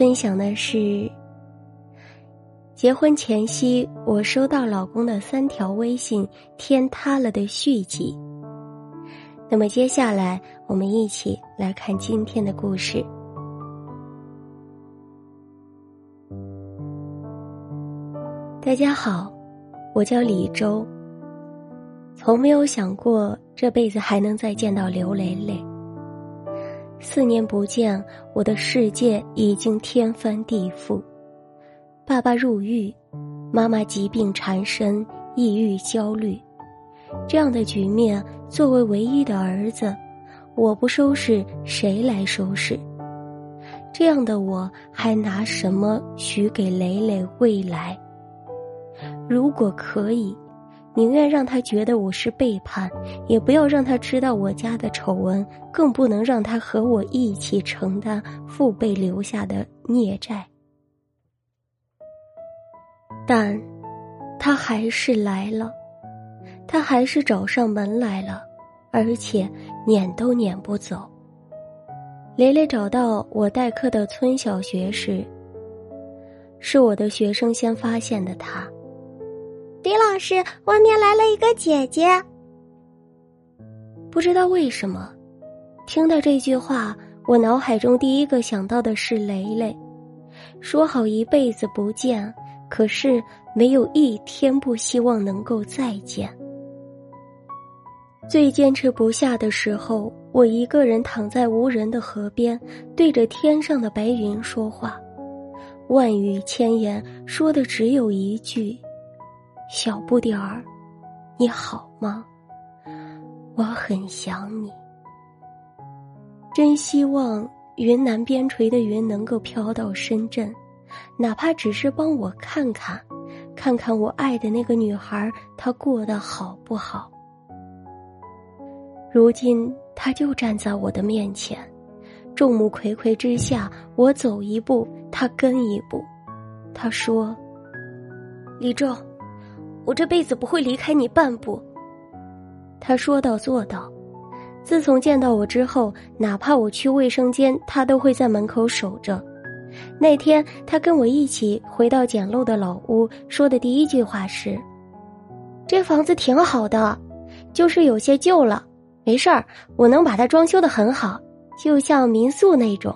分享的是，结婚前夕我收到老公的三条微信天塌了的续集。那么接下来我们一起来看今天的故事。大家好，我叫李周。从没有想过这辈子还能再见到刘蕾蕾。四年不见，我的世界已经天翻地覆。爸爸入狱，妈妈疾病缠身，抑郁焦虑。这样的局面，作为唯一的儿子，我不收拾谁来收拾？这样的我还拿什么许给蕾蕾未来？如果可以。宁愿让他觉得我是背叛，也不要让他知道我家的丑闻，更不能让他和我一起承担父辈留下的孽债。但，他还是来了，他还是找上门来了，而且撵都撵不走。雷雷找到我代课的村小学时，是我的学生先发现的他。李老师，外面来了一个姐姐。不知道为什么，听到这句话，我脑海中第一个想到的是蕾蕾。说好一辈子不见，可是没有一天不希望能够再见。最坚持不下的时候，我一个人躺在无人的河边，对着天上的白云说话，万语千言，说的只有一句。小不点儿，你好吗？我很想你。真希望云南边陲的云能够飘到深圳，哪怕只是帮我看看，看看我爱的那个女孩她过得好不好。如今他就站在我的面前，众目睽睽之下，我走一步，他跟一步。他说：“李仲。”我这辈子不会离开你半步。他说到做到，自从见到我之后，哪怕我去卫生间，他都会在门口守着。那天他跟我一起回到简陋的老屋，说的第一句话是：“这房子挺好的，就是有些旧了，没事儿，我能把它装修的很好，就像民宿那种。”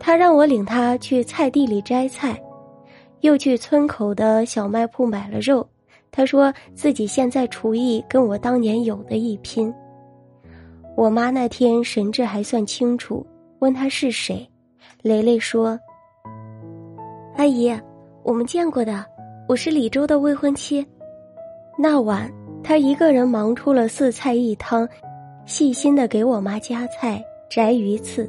他让我领他去菜地里摘菜。又去村口的小卖铺买了肉，他说自己现在厨艺跟我当年有的一拼。我妈那天神志还算清楚，问他是谁，雷雷说：“阿姨，我们见过的，我是李周的未婚妻。”那晚他一个人忙出了四菜一汤，细心的给我妈夹菜、摘鱼刺。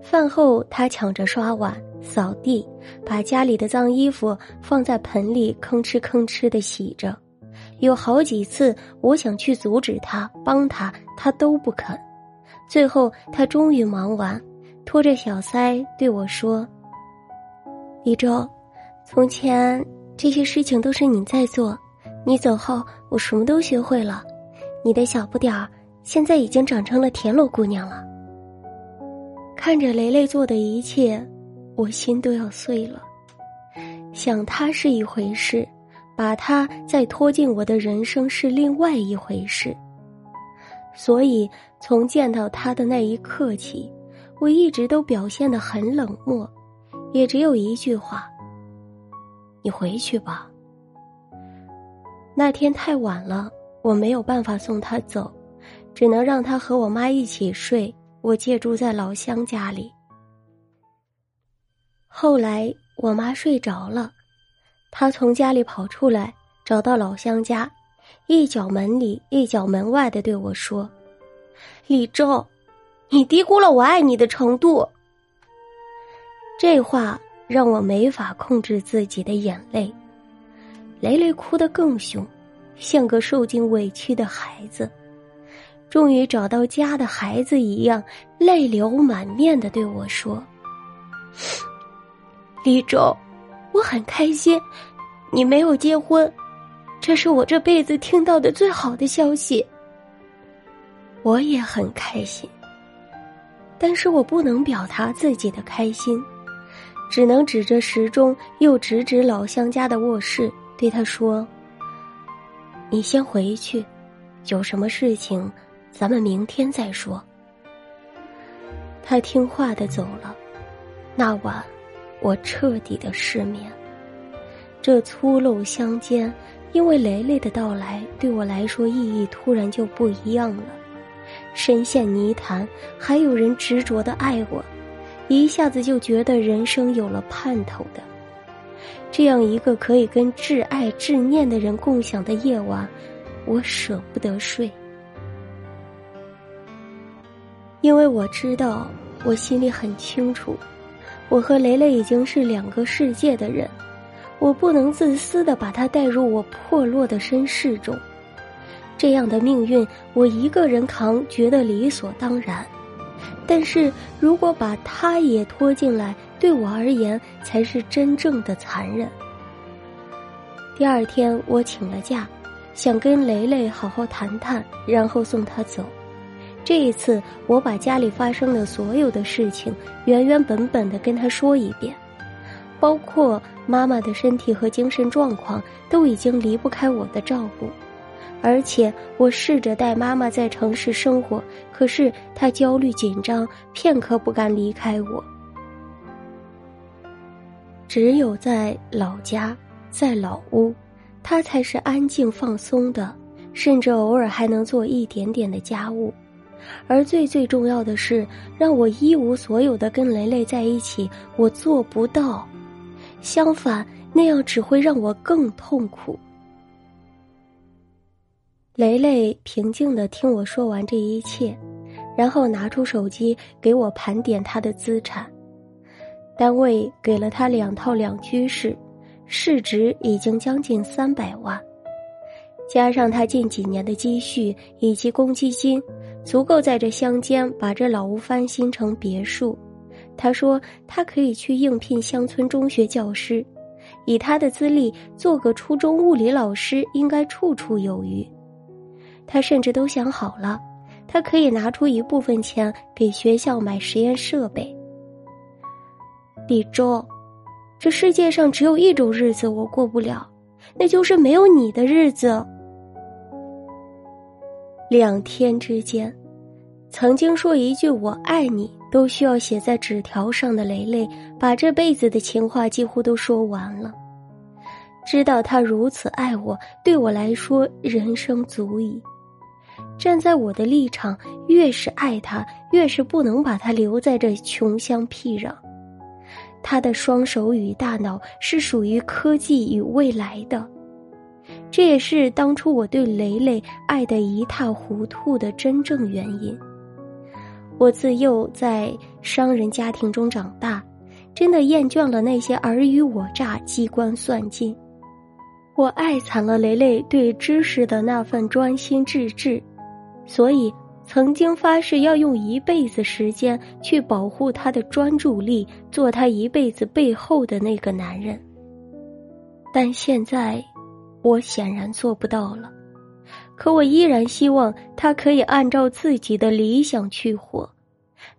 饭后他抢着刷碗。扫地，把家里的脏衣服放在盆里，吭哧吭哧的洗着。有好几次，我想去阻止他，帮他，他都不肯。最后，他终于忙完，拖着小腮对我说：“李周，从前这些事情都是你在做，你走后，我什么都学会了。你的小不点儿，现在已经长成了田螺姑娘了。”看着雷雷做的一切。我心都要碎了，想他是一回事，把他再拖进我的人生是另外一回事。所以从见到他的那一刻起，我一直都表现的很冷漠，也只有一句话：“你回去吧。”那天太晚了，我没有办法送他走，只能让他和我妈一起睡。我借住在老乡家里。后来我妈睡着了，她从家里跑出来，找到老乡家，一脚门里一脚门外的对我说：“李周，你低估了我爱你的程度。”这话让我没法控制自己的眼泪。雷雷哭得更凶，像个受尽委屈的孩子，终于找到家的孩子一样，泪流满面的对我说：“李周，我很开心，你没有结婚，这是我这辈子听到的最好的消息。”我也很开心，但是我不能表达自己的开心，只能指着时钟，又指指老乡家的卧室，对他说：“你先回去，有什么事情，咱们明天再说。”他听话的走了。那晚，我彻底的失眠。这粗陋乡间，因为雷雷的到来，对我来说意义突然就不一样了。深陷泥潭，还有人执着的爱我，一下子就觉得人生有了盼头的。这样一个可以跟挚爱挚念的人共享的夜晚，我舍不得睡，因为我知道，我心里很清楚，我和雷雷已经是两个世界的人，我不能自私的把他带入我破落的身世中。这样的命运，我一个人扛，觉得理所当然。但是如果把他也拖进来，对我而言才是真正的残忍。第二天，我请了假，想跟雷雷好好谈谈，然后送他走。这一次，我把家里发生的所有的事情原原本本的跟他说一遍，包括妈妈的身体和精神状况都已经离不开我的照顾。而且我试着带妈妈在城市生活，可是她焦虑紧张，片刻不敢离开我。只有在老家，在老屋，她才是安静放松的，甚至偶尔还能做一点点的家务。而最最重要的是，让我一无所有的跟雷雷在一起，我做不到。相反，那样只会让我更痛苦。雷雷平静的听我说完这一切，然后拿出手机给我盘点他的资产。单位给了他两套两居室，市值已经将近三百万，加上他近几年的积蓄以及公积金，足够在这乡间把这老屋翻新成别墅。他说他可以去应聘乡村中学教师，以他的资历做个初中物理老师应该绰绰有余。他甚至都想好了，他可以拿出一部分钱给学校买实验设备。李周，这世界上只有一种日子我过不了，那就是没有你的日子。两天之间，曾经说一句“我爱你”都需要写在纸条上的雷雷，把这辈子的情话几乎都说完了。知道他如此爱我，对我来说人生足矣。站在我的立场，越是爱他，越是不能把他留在这穷乡僻壤。他的双手与大脑是属于科技与未来的，这也是当初我对雷雷爱得一塌糊涂的真正原因。我自幼在商人家庭中长大，真的厌倦了那些尔虞我诈、机关算尽。我爱惨了雷雷对知识的那份专心致志。所以，曾经发誓要用一辈子时间去保护他的专注力，做他一辈子背后的那个男人。但现在，我显然做不到了。可我依然希望他可以按照自己的理想去活，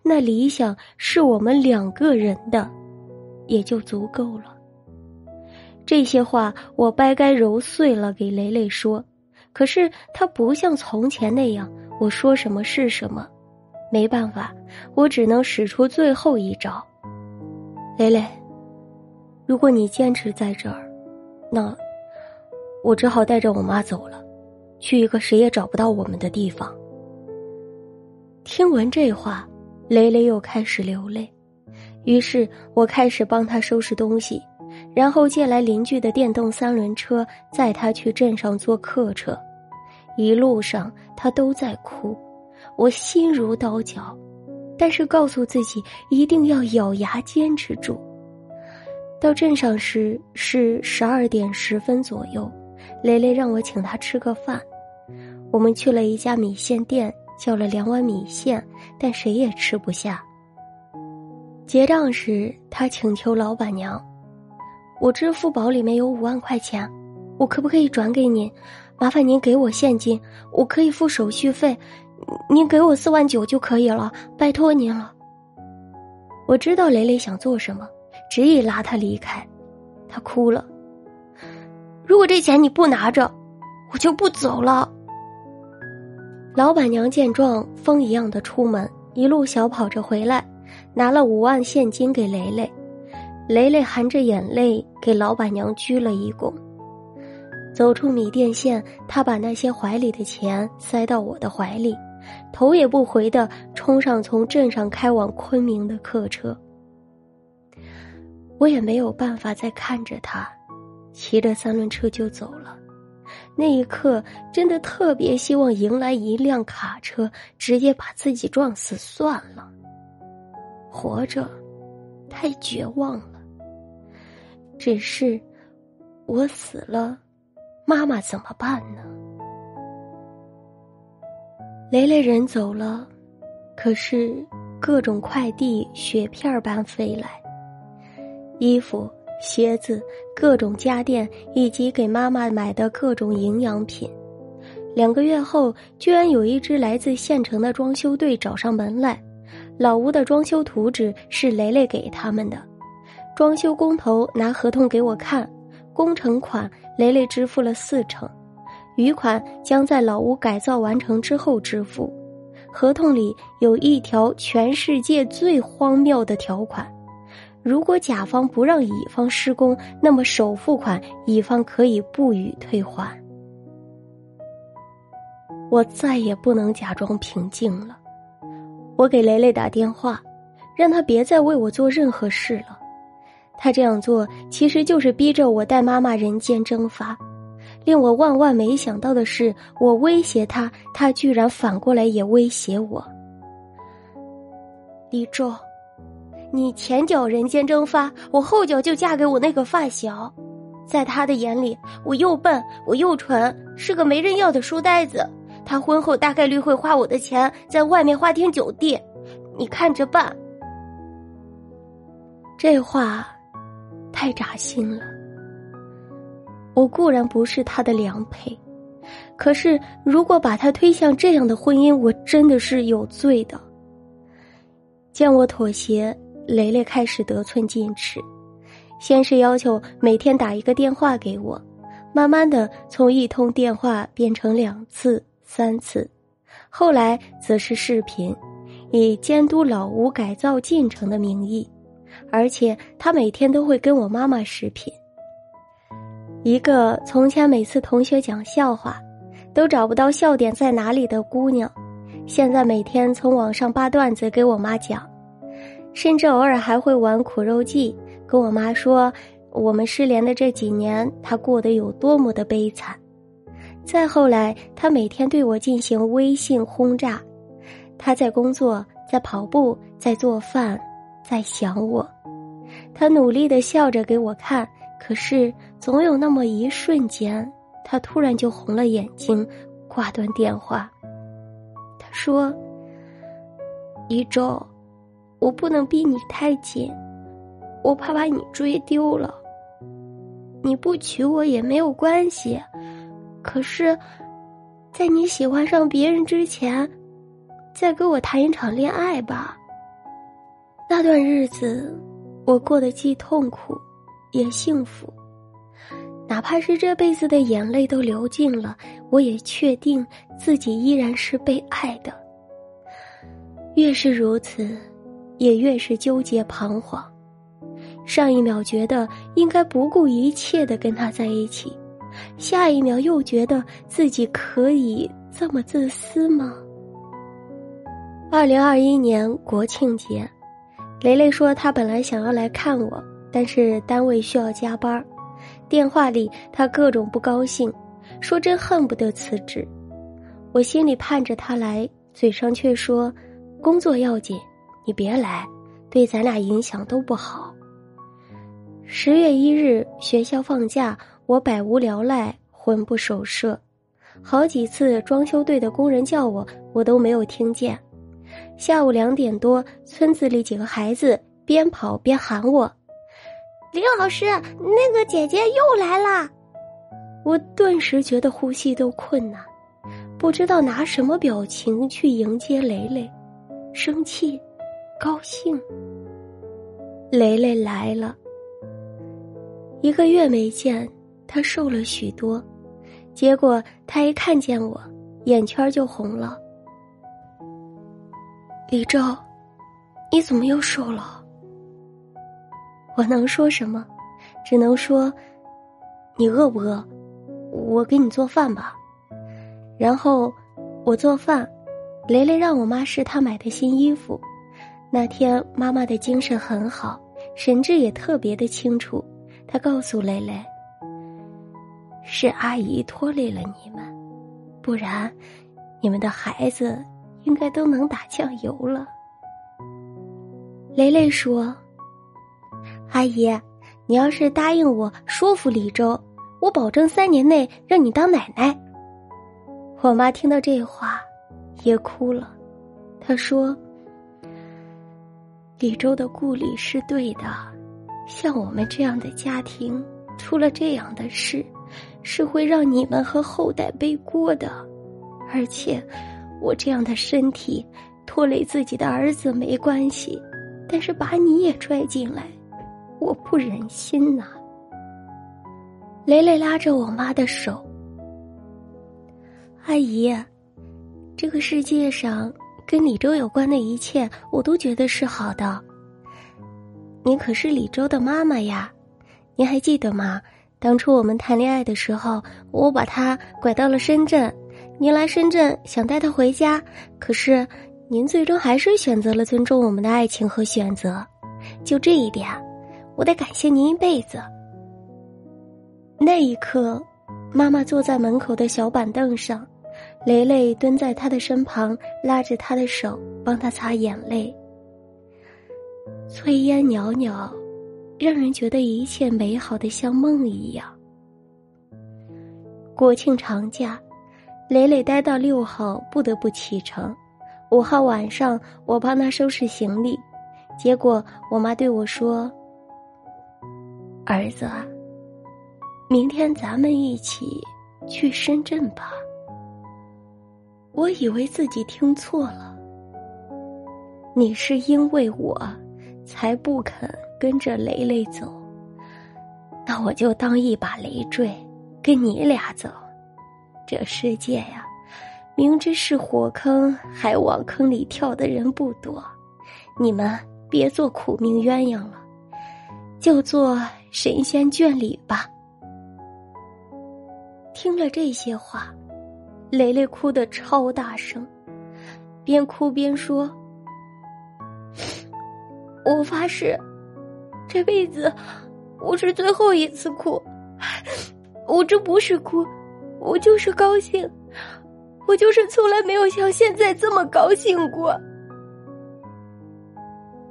那理想是我们两个人的，也就足够了。这些话我掰开揉碎了给雷雷说。可是他不像从前那样，我说什么是什么，没办法，我只能使出最后一招。蕾蕾，如果你坚持在这儿，那我只好带着我妈走了，去一个谁也找不到我们的地方。听闻这话，蕾蕾又开始流泪，于是我开始帮她收拾东西。然后借来邻居的电动三轮车，载他去镇上坐客车。一路上他都在哭，我心如刀绞，但是告诉自己一定要咬牙坚持住。到镇上时是十二点十分左右，雷雷让我请他吃个饭。我们去了一家米线店，叫了两碗米线，但谁也吃不下。结账时，他请求老板娘：“我支付宝里面有五万块钱，我可不可以转给您？麻烦您给我现金，我可以付手续费，您给我四万九就可以了，拜托您了。”我知道雷雷想做什么。执意拉他离开，他哭了。如果这钱你不拿着，我就不走了。老板娘见状，风一样的出门，一路小跑着回来，拿了五万现金给雷雷。雷雷含着眼泪给老板娘鞠了一躬。走出米店线，他把那些怀里的钱塞到我的怀里，头也不回的冲上从镇上开往昆明的客车。我也没有办法再看着他，骑着三轮车就走了。那一刻，真的特别希望迎来一辆卡车，直接把自己撞死算了。活着，太绝望了。只是，我死了，妈妈怎么办呢？雷雷人走了，可是各种快递雪片般飞来。衣服、鞋子、各种家电，以及给妈妈买的各种营养品。两个月后，居然有一支来自县城的装修队找上门来。老屋的装修图纸是雷雷给他们的，装修工头拿合同给我看，工程款雷雷支付了四成，余款将在老屋改造完成之后支付。合同里有一条全世界最荒谬的条款。如果甲方不让乙方施工，那么首付款乙方可以不予退还。我再也不能假装平静了，我给雷雷打电话，让他别再为我做任何事了。他这样做其实就是逼着我带妈妈人间蒸发。令我万万没想到的是，我威胁他，他居然反过来也威胁我。李宙。你前脚人间蒸发，我后脚就嫁给我那个发小，在他的眼里，我又笨，我又蠢，是个没人要的书呆子。他婚后大概率会花我的钱，在外面花天酒地，你看着办。这话太扎心了。我固然不是他的良配，可是如果把他推向这样的婚姻，我真的是有罪的。见我妥协。雷雷开始得寸进尺，先是要求每天打一个电话给我，慢慢的从一通电话变成两次、三次，后来则是视频，以监督老屋改造进程的名义，而且他每天都会跟我妈妈视频。一个从前每次同学讲笑话，都找不到笑点在哪里的姑娘，现在每天从网上扒段子给我妈讲。甚至偶尔还会玩苦肉计，跟我妈说我们失联的这几年，她过得有多么的悲惨。再后来，他每天对我进行微信轰炸，他在工作，在跑步，在做饭，在想我。他努力的笑着给我看，可是总有那么一瞬间，他突然就红了眼睛，挂断电话。他说：“一周。”我不能逼你太紧，我怕把你追丢了。你不娶我也没有关系，可是，在你喜欢上别人之前，再跟我谈一场恋爱吧。那段日子，我过得既痛苦，也幸福。哪怕是这辈子的眼泪都流尽了，我也确定自己依然是被爱的。越是如此。也越是纠结彷徨，上一秒觉得应该不顾一切的跟他在一起，下一秒又觉得自己可以这么自私吗？二零二一年国庆节，雷雷说他本来想要来看我，但是单位需要加班电话里他各种不高兴，说真恨不得辞职。我心里盼着他来，嘴上却说工作要紧。你别来，对咱俩影响都不好。十月一日，学校放假，我百无聊赖，魂不守舍。好几次装修队的工人叫我，我都没有听见。下午两点多，村子里几个孩子边跑边喊我：“李老师，那个姐姐又来了。”我顿时觉得呼吸都困难，不知道拿什么表情去迎接雷雷，生气、高兴。雷雷来了，一个月没见，他瘦了许多，结果他一看见我，眼圈就红了。李周，你怎么又瘦了？我能说什么？只能说，你饿不饿？我给你做饭吧，然后我做饭，雷雷让我妈试她买的新衣服。那天妈妈的精神很好，神志也特别的清楚。她告诉蕾蕾：“是阿姨拖累了你们，不然你们的孩子应该都能打酱油了。”蕾蕾说：“阿姨，你要是答应我，说服李周。”我保证三年内让你当奶奶。我妈听到这话，也哭了。她说：“李周的顾虑是对的，像我们这样的家庭，出了这样的事，是会让你们和后代背锅的。而且，我这样的身体拖累自己的儿子没关系，但是把你也拽进来，我不忍心呐。”雷雷拉着我妈的手，阿姨，这个世界上跟李周有关的一切，我都觉得是好的。你可是李周的妈妈呀，您还记得吗？当初我们谈恋爱的时候，我把他拐到了深圳，您来深圳想带他回家，可是您最终还是选择了尊重我们的爱情和选择。就这一点，我得感谢您一辈子。那一刻，妈妈坐在门口的小板凳上，雷雷蹲在他的身旁，拉着他的手，帮他擦眼泪。炊烟袅袅，让人觉得一切美好的像梦一样。国庆长假，磊磊待到六号不得不启程。五号晚上，我帮他收拾行李，结果我妈对我说：“儿子。”明天咱们一起去深圳吧。我以为自己听错了。你是因为我，才不肯跟着雷雷走。那我就当一把累赘，跟你俩走。这世界呀，明知是火坑还往坑里跳的人不多。你们别做苦命鸳鸯了，就做神仙眷侣吧。听了这些话，雷雷哭得超大声，边哭边说：“我发誓，这辈子我是最后一次哭。我这不是哭，我就是高兴，我就是从来没有像现在这么高兴过。”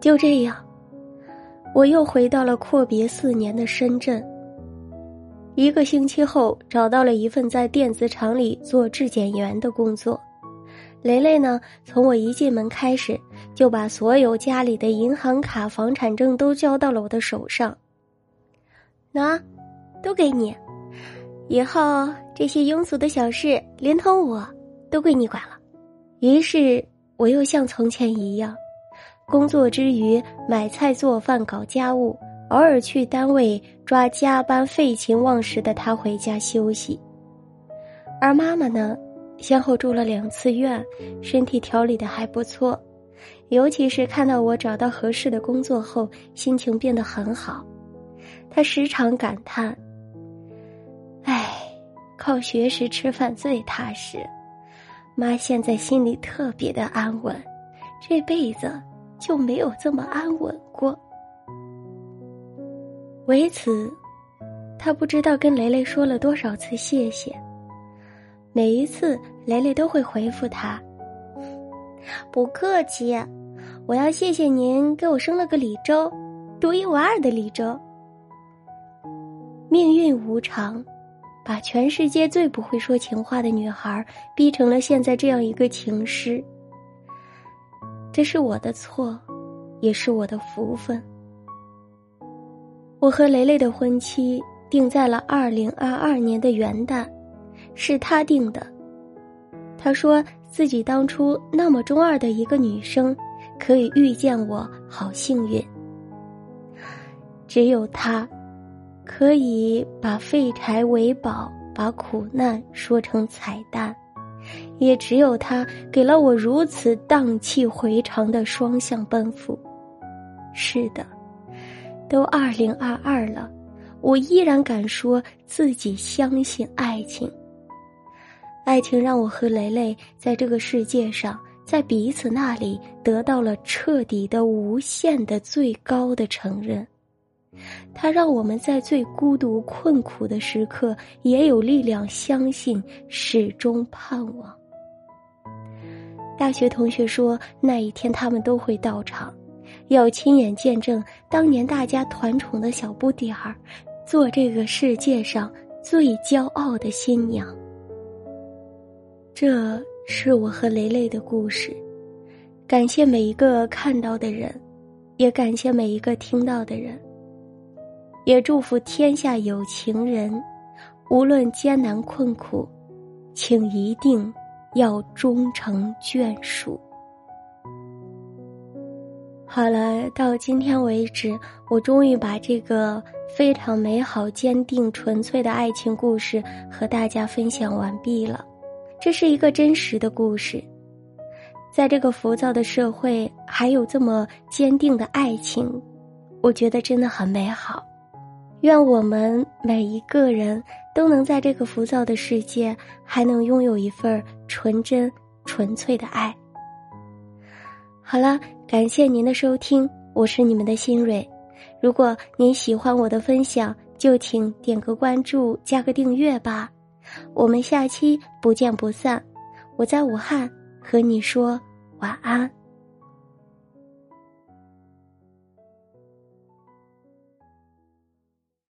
就这样，我又回到了阔别四年的深圳。一个星期后，找到了一份在电子厂里做质检员的工作。雷雷呢，从我一进门开始，就把所有家里的银行卡、房产证都交到了我的手上。拿，都给你。以后这些庸俗的小事，连同我，都归你管了。于是，我又像从前一样，工作之余买菜、做饭、搞家务。偶尔去单位抓加班废寝忘食的他回家休息，而妈妈呢，先后住了两次院，身体调理的还不错，尤其是看到我找到合适的工作后，心情变得很好。她时常感叹：“哎，靠学识吃饭最踏实。”妈现在心里特别的安稳，这辈子就没有这么安稳过。为此，他不知道跟雷雷说了多少次谢谢。每一次，雷雷都会回复他：“不客气，我要谢谢您给我生了个李周，独一无二的李周。”命运无常，把全世界最不会说情话的女孩逼成了现在这样一个情诗。这是我的错，也是我的福分。我和雷雷的婚期定在了二零二二年的元旦，是他定的。他说自己当初那么中二的一个女生，可以遇见我，好幸运。只有他，可以把废柴为宝，把苦难说成彩蛋。也只有他给了我如此荡气回肠的双向奔赴。是的，都二零二二了，我依然敢说自己相信爱情。爱情让我和雷雷在这个世界上，在彼此那里得到了彻底的、无限的、最高的承认。它让我们在最孤独、困苦的时刻，也有力量相信，始终盼望。大学同学说，那一天他们都会到场，要亲眼见证当年大家团宠的小不点儿，做这个世界上最骄傲的新娘。这是我和雷雷的故事，感谢每一个看到的人，也感谢每一个听到的人。也祝福天下有情人，无论艰难困苦，请一定要终成眷属。好了，到今天为止，我终于把这个非常美好、坚定、纯粹的爱情故事和大家分享完毕了。这是一个真实的故事，在这个浮躁的社会，还有这么坚定的爱情，我觉得真的很美好。愿我们每一个人都能在这个浮躁的世界，还能拥有一份纯真、纯粹的爱。好了，感谢您的收听，我是你们的新蕊。如果您喜欢我的分享，就请点个关注，加个订阅吧。我们下期不见不散。我在武汉和你说晚安。